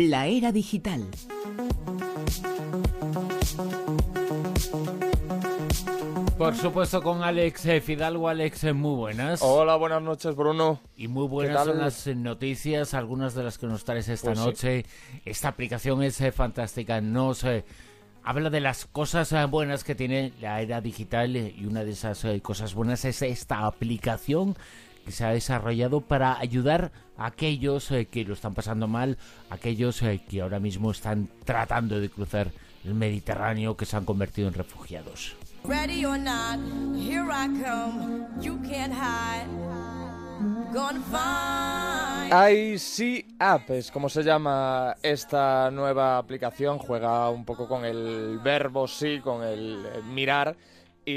La era digital. Por supuesto con Alex eh, Fidalgo. Alex, eh, muy buenas. Hola, buenas noches, Bruno. Y muy buenas son las noticias, algunas de las que nos traes esta Pues sí. noche. Esta aplicación es eh, fantástica. Nos eh, habla de las cosas buenas que tiene la era digital y una de esas cosas buenas es esta aplicación que se ha desarrollado para ayudar a aquellos eh, que lo están pasando mal, aquellos eh, que ahora mismo están tratando de cruzar el Mediterráneo, que se han convertido en refugiados. Ready or not, here I come. You can't hide. Gonna find. IC App es como se llama esta nueva aplicación. Juega un poco con el verbo sí, con el mirar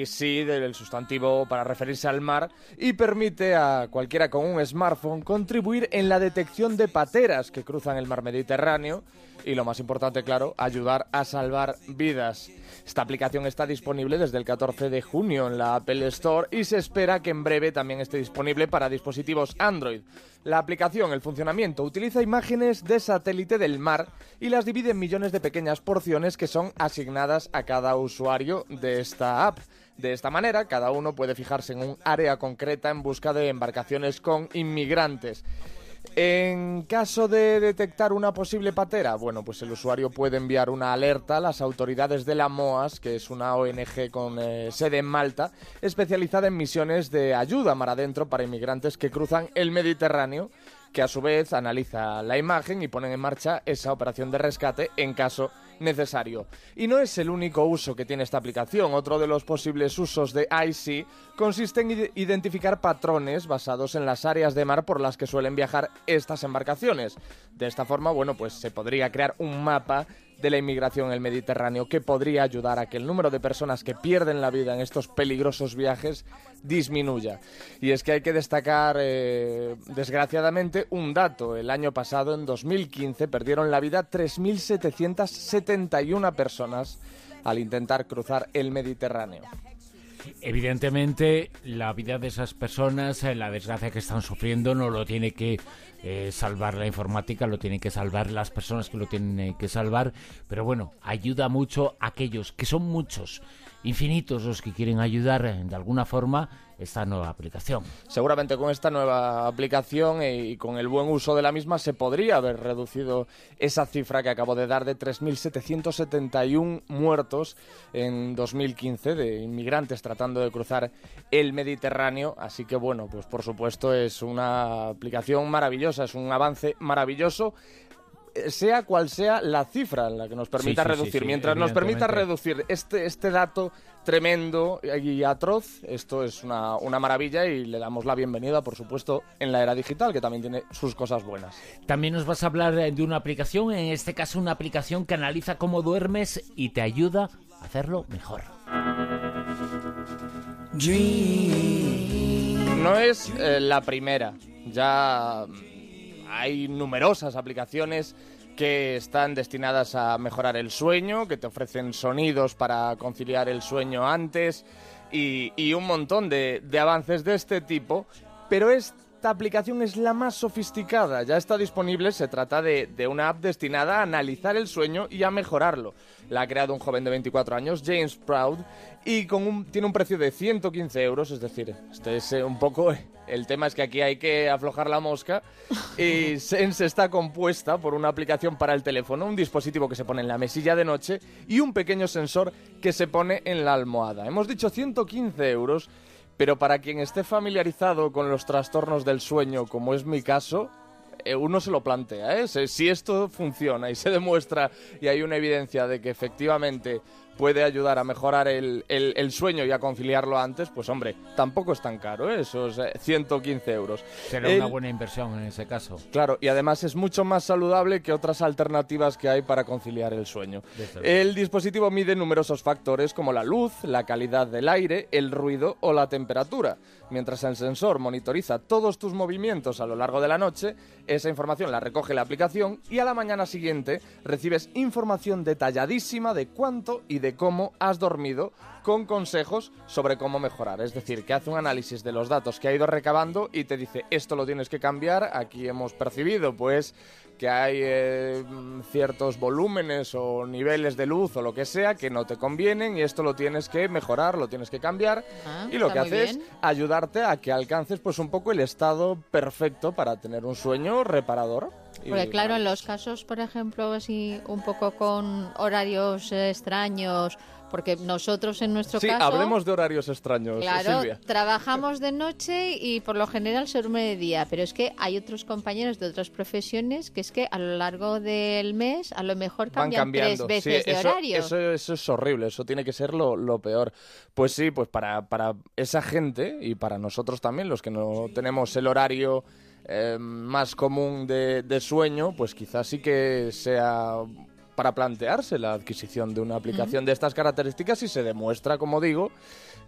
y sí del sustantivo para referirse al mar y permite a cualquiera con un smartphone contribuir en la detección de pateras que cruzan el mar Mediterráneo y lo más importante, claro, ayudar a salvar vidas. Esta aplicación está disponible desde el 14 de junio en la Apple Store y se espera que en breve también esté disponible para dispositivos Android. La aplicación, el funcionamiento, utiliza imágenes de satélite del mar y las divide en millones de pequeñas porciones que son asignadas a cada usuario de esta app. De esta manera, cada uno puede fijarse en un área concreta en busca de embarcaciones con inmigrantes. En caso de detectar una posible patera, bueno, pues el usuario puede enviar una alerta a las autoridades de la MOAS, que es una ONG con eh, sede en Malta, especializada en misiones de ayuda mar adentro para inmigrantes que cruzan el Mediterráneo, que a su vez analiza la imagen y pone en marcha esa operación de rescate en caso necesario. Y no es el único uso que tiene esta aplicación. Otro de los posibles usos de IC consiste en ide- identificar patrones basados en las áreas de mar por las que suelen viajar estas embarcaciones. De esta forma, bueno, pues se podría crear un mapa de la inmigración en el Mediterráneo que podría ayudar a que el número de personas que pierden la vida en estos peligrosos viajes disminuya. Y es que hay que destacar, eh, desgraciadamente, un dato. El año pasado, en 2015, perdieron la vida 3.771 personas al intentar cruzar el Mediterráneo. Evidentemente, la vida de esas personas, eh, la desgracia que están sufriendo, no lo tiene que eh, salvar la informática, lo tienen que salvar las personas que lo tienen eh, que salvar. Pero bueno, ayuda mucho a aquellos, que son muchos, infinitos los que quieren ayudar de alguna forma esta nueva aplicación. Seguramente con esta nueva aplicación y con el buen uso de la misma se podría haber reducido esa cifra que acabo de dar de 3.771 muertos en 2015 de inmigrantes tratando de cruzar el Mediterráneo. Así que bueno, pues por supuesto es una aplicación maravillosa, es un avance maravilloso sea cual sea la cifra en la que nos permita Sí, sí, sí, reducir. sí, Mientras nos permita reducir este, este dato tremendo y atroz, esto es una, una maravilla y le damos la bienvenida, por supuesto, en la era digital, que también tiene sus cosas buenas. También nos vas a hablar de una aplicación, en este caso una aplicación que analiza cómo duermes y te ayuda a hacerlo mejor. No es eh, la primera, ya hay numerosas aplicaciones que están destinadas a mejorar el sueño, que te ofrecen sonidos para conciliar el sueño antes y, un montón de, avances de este tipo, pero esta aplicación es la más sofisticada, ya está disponible, se trata de, de una app destinada a analizar el sueño y a mejorarlo. La ha creado un joven de 24 años, James Proud, y con un, tiene un precio de 115 euros, es decir, este es eh, un poco... El tema es que aquí hay que aflojar la mosca y Sense está compuesta por una aplicación para el teléfono, un dispositivo que se pone en la mesilla de noche y un pequeño sensor que se pone en la almohada. Hemos dicho 115 euros, pero para quien esté familiarizado con los trastornos del sueño, como es mi caso, eh, uno se lo plantea, ¿eh? Si- Si esto funciona y se demuestra y hay una evidencia de que efectivamente puede ayudar a mejorar el, el- el sueño y a conciliarlo antes, pues hombre, tampoco es tan caro, ¿eh? esos eh, 115 euros. Será El- una buena inversión en ese caso. Claro, y además es mucho más saludable que otras alternativas que hay para conciliar el sueño. El dispositivo mide numerosos factores como la luz, la calidad del aire, el ruido o la temperatura. Mientras el sensor monitoriza todos tus movimientos a lo largo de la noche, esa información la recoge la aplicación y a la mañana siguiente recibes información detalladísima de cuánto y de cómo has dormido con consejos sobre cómo mejorar. Es decir, que hace un análisis de los datos que ha ido recabando y te dice, esto lo tienes que cambiar, aquí hemos percibido, pues que hay eh, ciertos volúmenes o niveles de luz o lo que sea que no te convienen y esto lo tienes que mejorar, lo tienes que cambiar Ah, y lo que hace es ayudarte a que alcances pues un poco el estado perfecto para tener un sueño reparador. Porque claro, en los casos, por ejemplo, así un poco con horarios eh, extraños, porque nosotros en nuestro Sí, caso... hablemos de horarios extraños, Claro, Silvia. trabajamos de noche y por lo general se duerme de día, pero es que hay otros compañeros de otras profesiones que es que a lo largo del mes a lo mejor cambian tres Sí, veces de eso, horario. Eso, eso es horrible, eso tiene que ser lo, lo peor. Pues sí, pues para, para esa gente y para nosotros también, los que no tenemos el horario eh, más común de, de sueño, pues quizás sí que sea para plantearse la adquisición de una aplicación de estas características y se demuestra, como digo,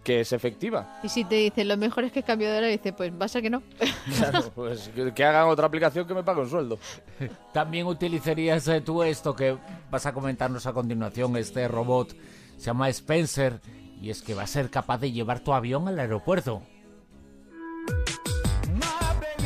que es efectiva. Y si te dicen lo mejor es que cambio de horario, dice, pues pasa que no. Claro, pues que, que hagan otra aplicación que me pague un sueldo. También utilizarías eh, tú esto que vas a comentarnos a continuación, este robot se llama Spencer y es que va a ser capaz de llevar tu avión al aeropuerto.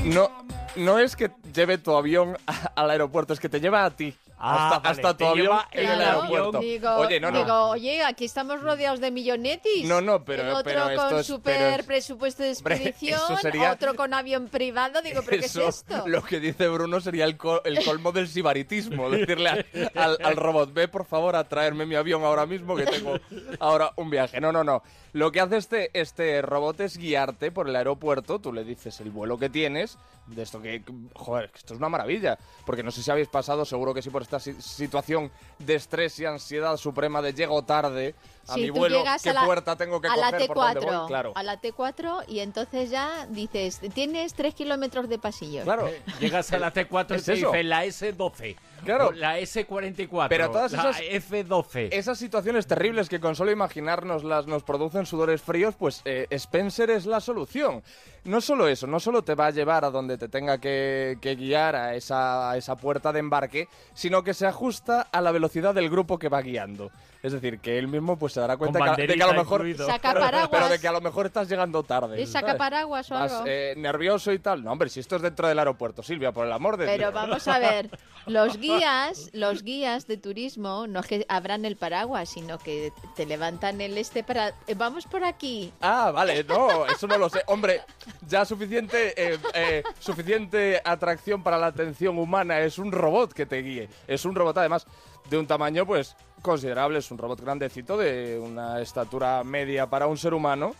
No, no es que lleve tu avión a- al aeropuerto, es que te lleva a ti. Ah, hasta, vale, hasta tu te avión en el aeropuerto. Digo, Oye, no, no. digo, oye, aquí estamos rodeados de millonetis. No, no, pero- El otro pero esto con es- super pero es- presupuesto de expedición, sería- otro con avión privado. Digo, ¿pero Eso, qué es esto? Lo que dice Bruno sería el, co- el colmo del sibaritismo. Decirle a- al, al robot, ve por favor a traerme mi avión ahora mismo que tengo ahora un viaje. No, no, no. Lo que hace este, este robot es guiarte por el aeropuerto. Tú le dices el vuelo que tienes. De esto que, joder, que esto es una maravilla. Porque no sé si habéis pasado, seguro que sí, por esta si- situación de estrés y ansiedad suprema de llego tarde a Sí, mi tú vuelo. llegas ¿Qué a la- puerta tengo que a la coger? ¿Por dónde T4, voy? Claro. a la T4 y entonces ya dices, tienes tres kilómetros de pasillos. Claro. Eh, Llegas a la T4 y Es te eso. dice la S12, Claro. o la S44, Pero todas la esas- F12. Esas situaciones terribles que con solo imaginárnoslas nos producen sudores fríos, pues eh, Spencer es la solución. No solo eso, no solo te va a llevar a donde te tenga que, que guiar a esa, a esa puerta de embarque, sino que se ajusta a la velocidad del grupo que va guiando. Es decir, que él mismo pues se dará cuenta que, de que a lo mejor... Saca Pero- paraguas. Pero de que a lo mejor estás llegando tarde. ¿Y saca paraguas o Vas, algo? eh, nervioso y tal. No, hombre, si esto es dentro del aeropuerto, Silvia, por el amor de Pero Dios. vamos a ver, los guías, los guías de turismo no es que abran el paraguas, sino que te levantan el este para eh, vamos por aquí. Ah, vale, no, eso no lo sé. Hombre, ya suficiente, eh, eh, suficiente atracción para la atención humana es un robot que te guíe. Es un robot además de un tamaño pues considerable, es un robot grandecito de una estatura media para un ser humano.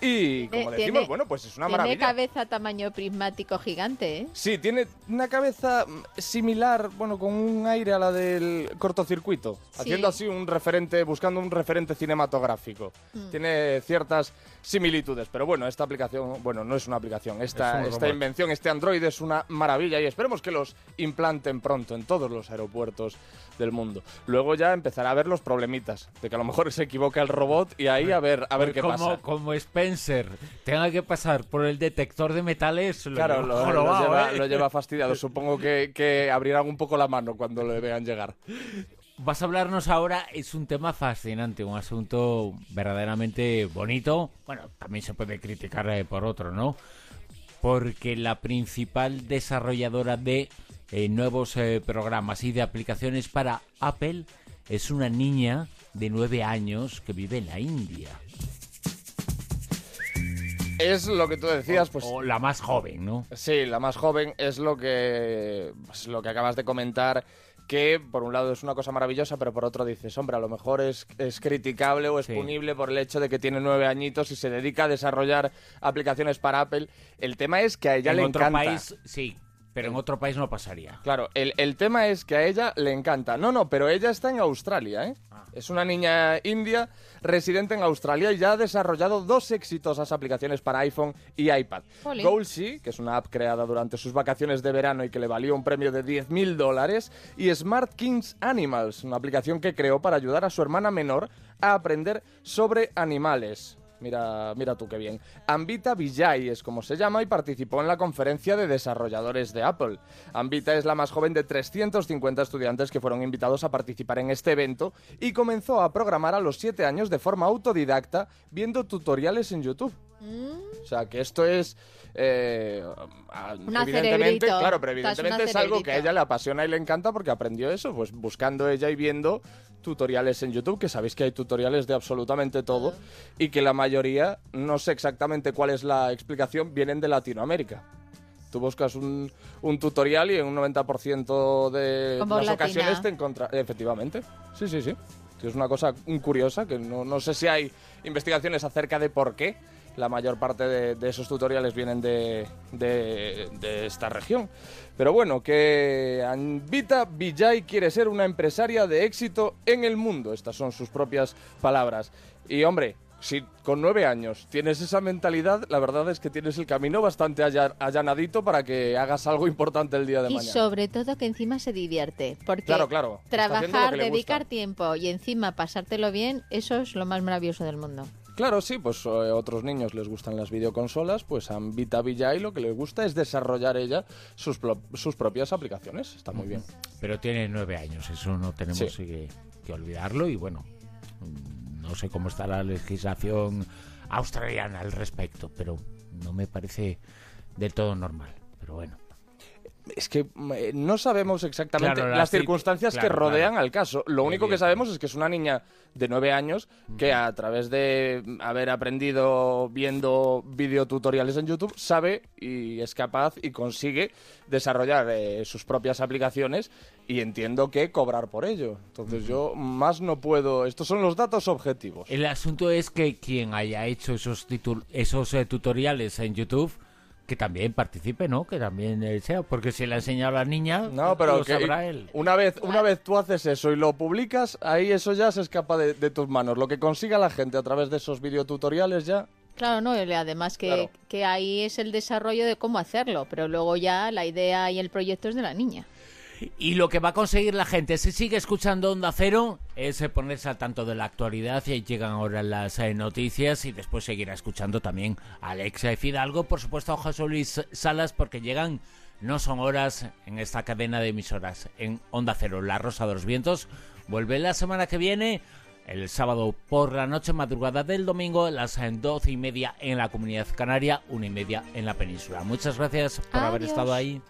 Y como Eh, decimos, tiene- bueno, pues es una Tiene maravilla. cabeza tamaño prismático gigante, ¿eh? Sí, tiene una cabeza similar, bueno, con un aire a la del cortocircuito, Sí. haciendo así un referente, buscando un referente cinematográfico. Mm. Tiene ciertas similitudes, pero bueno, esta aplicación, bueno, no es una aplicación, esta, Es un esta invención, este Android es una maravilla y esperemos que los implanten pronto en todos los aeropuertos del mundo. Luego ya empezará a haber los problemitas, de que a lo mejor se equivoca el robot y ahí a ver, a ver qué como, pasa. como Spencer tenga que pasar por el detector de metales, lo Claro, lleva lo, lo jorobado, lleva, ¿eh? lo lleva fastidiado. Supongo que, que abrirán un poco la mano cuando le vean llegar. Vas a hablarnos ahora, es un tema fascinante, un asunto verdaderamente bonito. Bueno, también se puede criticar eh, por otro, ¿no? Porque la principal desarrolladora de eh, nuevos eh, programas y de aplicaciones para Apple es una niña de nueve años que vive en la India. Es lo que tú decías, pues O la más joven, ¿no? sí, la más joven es lo que, pues, lo que acabas de comentar, que por un lado es una cosa maravillosa, pero por otro dices, hombre, a lo mejor es, es criticable o es Sí. punible por el hecho de que tiene nueve añitos y se dedica a desarrollar aplicaciones para Apple. El tema es que a ella en le otro encanta. país, sí, pero en otro país no pasaría. Claro, el, el tema es que a ella le encanta. No, no, pero ella está en Australia, ¿eh? Ah. Es una niña india residente en Australia y ya ha desarrollado dos exitosas aplicaciones para iPhone y iPad. Goalsy, que es una app creada durante sus vacaciones de verano y que le valió un premio de 10.000 dólares, y Smart Kings Animals, una aplicación que creó para ayudar a su hermana menor a aprender sobre animales. Mira, mira tú qué bien. Ambita Vijay es como se llama y participó en la conferencia de desarrolladores de Apple. Ambita es la más joven de 350 estudiantes que fueron invitados a participar en este evento y comenzó a programar a los 7 años de forma autodidacta viendo tutoriales en YouTube. O sea, que esto es... eh, Una evidentemente, cerebrito. claro, pero evidentemente es algo que a ella le apasiona y le encanta porque aprendió eso, pues buscando ella y viendo tutoriales en YouTube, que sabéis que hay tutoriales de absolutamente todo y que la mayoría, no sé exactamente cuál es la explicación, vienen de Latinoamérica. Tú buscas un, un tutorial y en un 90% de Como las latina. ocasiones te encuentras... Efectivamente, sí, sí, sí. Es una cosa mm, curiosa, que no, no sé si hay investigaciones acerca de por qué la mayor parte de, de esos tutoriales vienen de, de- de esta región. Pero bueno, que Anvita Vijay quiere ser una empresaria de éxito en el mundo. Estas son sus propias palabras. Y hombre, si con nueve años tienes esa mentalidad, la verdad es que tienes el camino bastante alla- allanadito para que hagas algo importante el día de Y mañana. sobre todo que encima se divierte. Porque Claro, claro. Trabajar, dedicar tiempo y encima pasártelo bien, eso es lo más maravilloso del mundo. Claro, sí, pues a otros niños les gustan las videoconsolas, pues a Vita Villay lo que les gusta es desarrollar ella sus, sus propias aplicaciones. Está muy bien. Pero tiene nueve años, eso no tenemos Sí. que, que olvidarlo y bueno, no sé cómo está la legislación australiana al respecto, pero no me parece del todo normal. Pero bueno, Es que eh, no sabemos exactamente Claro, las, las cir- circunstancias que rodean claro. al caso. Lo único que sabemos es que es una niña de nueve años que a través de haber aprendido viendo videotutoriales en YouTube sabe y es capaz y consigue desarrollar eh, sus propias aplicaciones y entiendo que cobrar por ello. Entonces yo más no puedo... Estos son los datos objetivos. el asunto es que quien haya hecho esos, esos eh, tutoriales en YouTube, que también participe, ¿no? Que también eh, sea, porque si le ha enseñado a la niña, No, pero lo que sabrá él. una vez una vez tú haces eso y lo publicas, ahí eso ya se escapa de, de tus manos. Lo que consiga la gente a través de esos videotutoriales ya... Claro, no, y además que, Claro. que ahí es el desarrollo de cómo hacerlo, pero luego ya la idea y el proyecto es de la niña. Y lo que va a conseguir la gente, si sigue escuchando Onda Cero, es eh, ponerse al tanto de la actualidad. Y llegan ahora las eh, noticias y después seguirá escuchando también a Alexa Fidalgo, por supuesto a José Luis Salas, porque llegan, no son horas en esta cadena de emisoras, en Onda Cero, La Rosa de los Vientos. Vuelve la semana que viene, el sábado por la noche, madrugada del domingo, las eh, doce y media en la comunidad canaria, una y media en la península. Muchas gracias por haber estado ahí.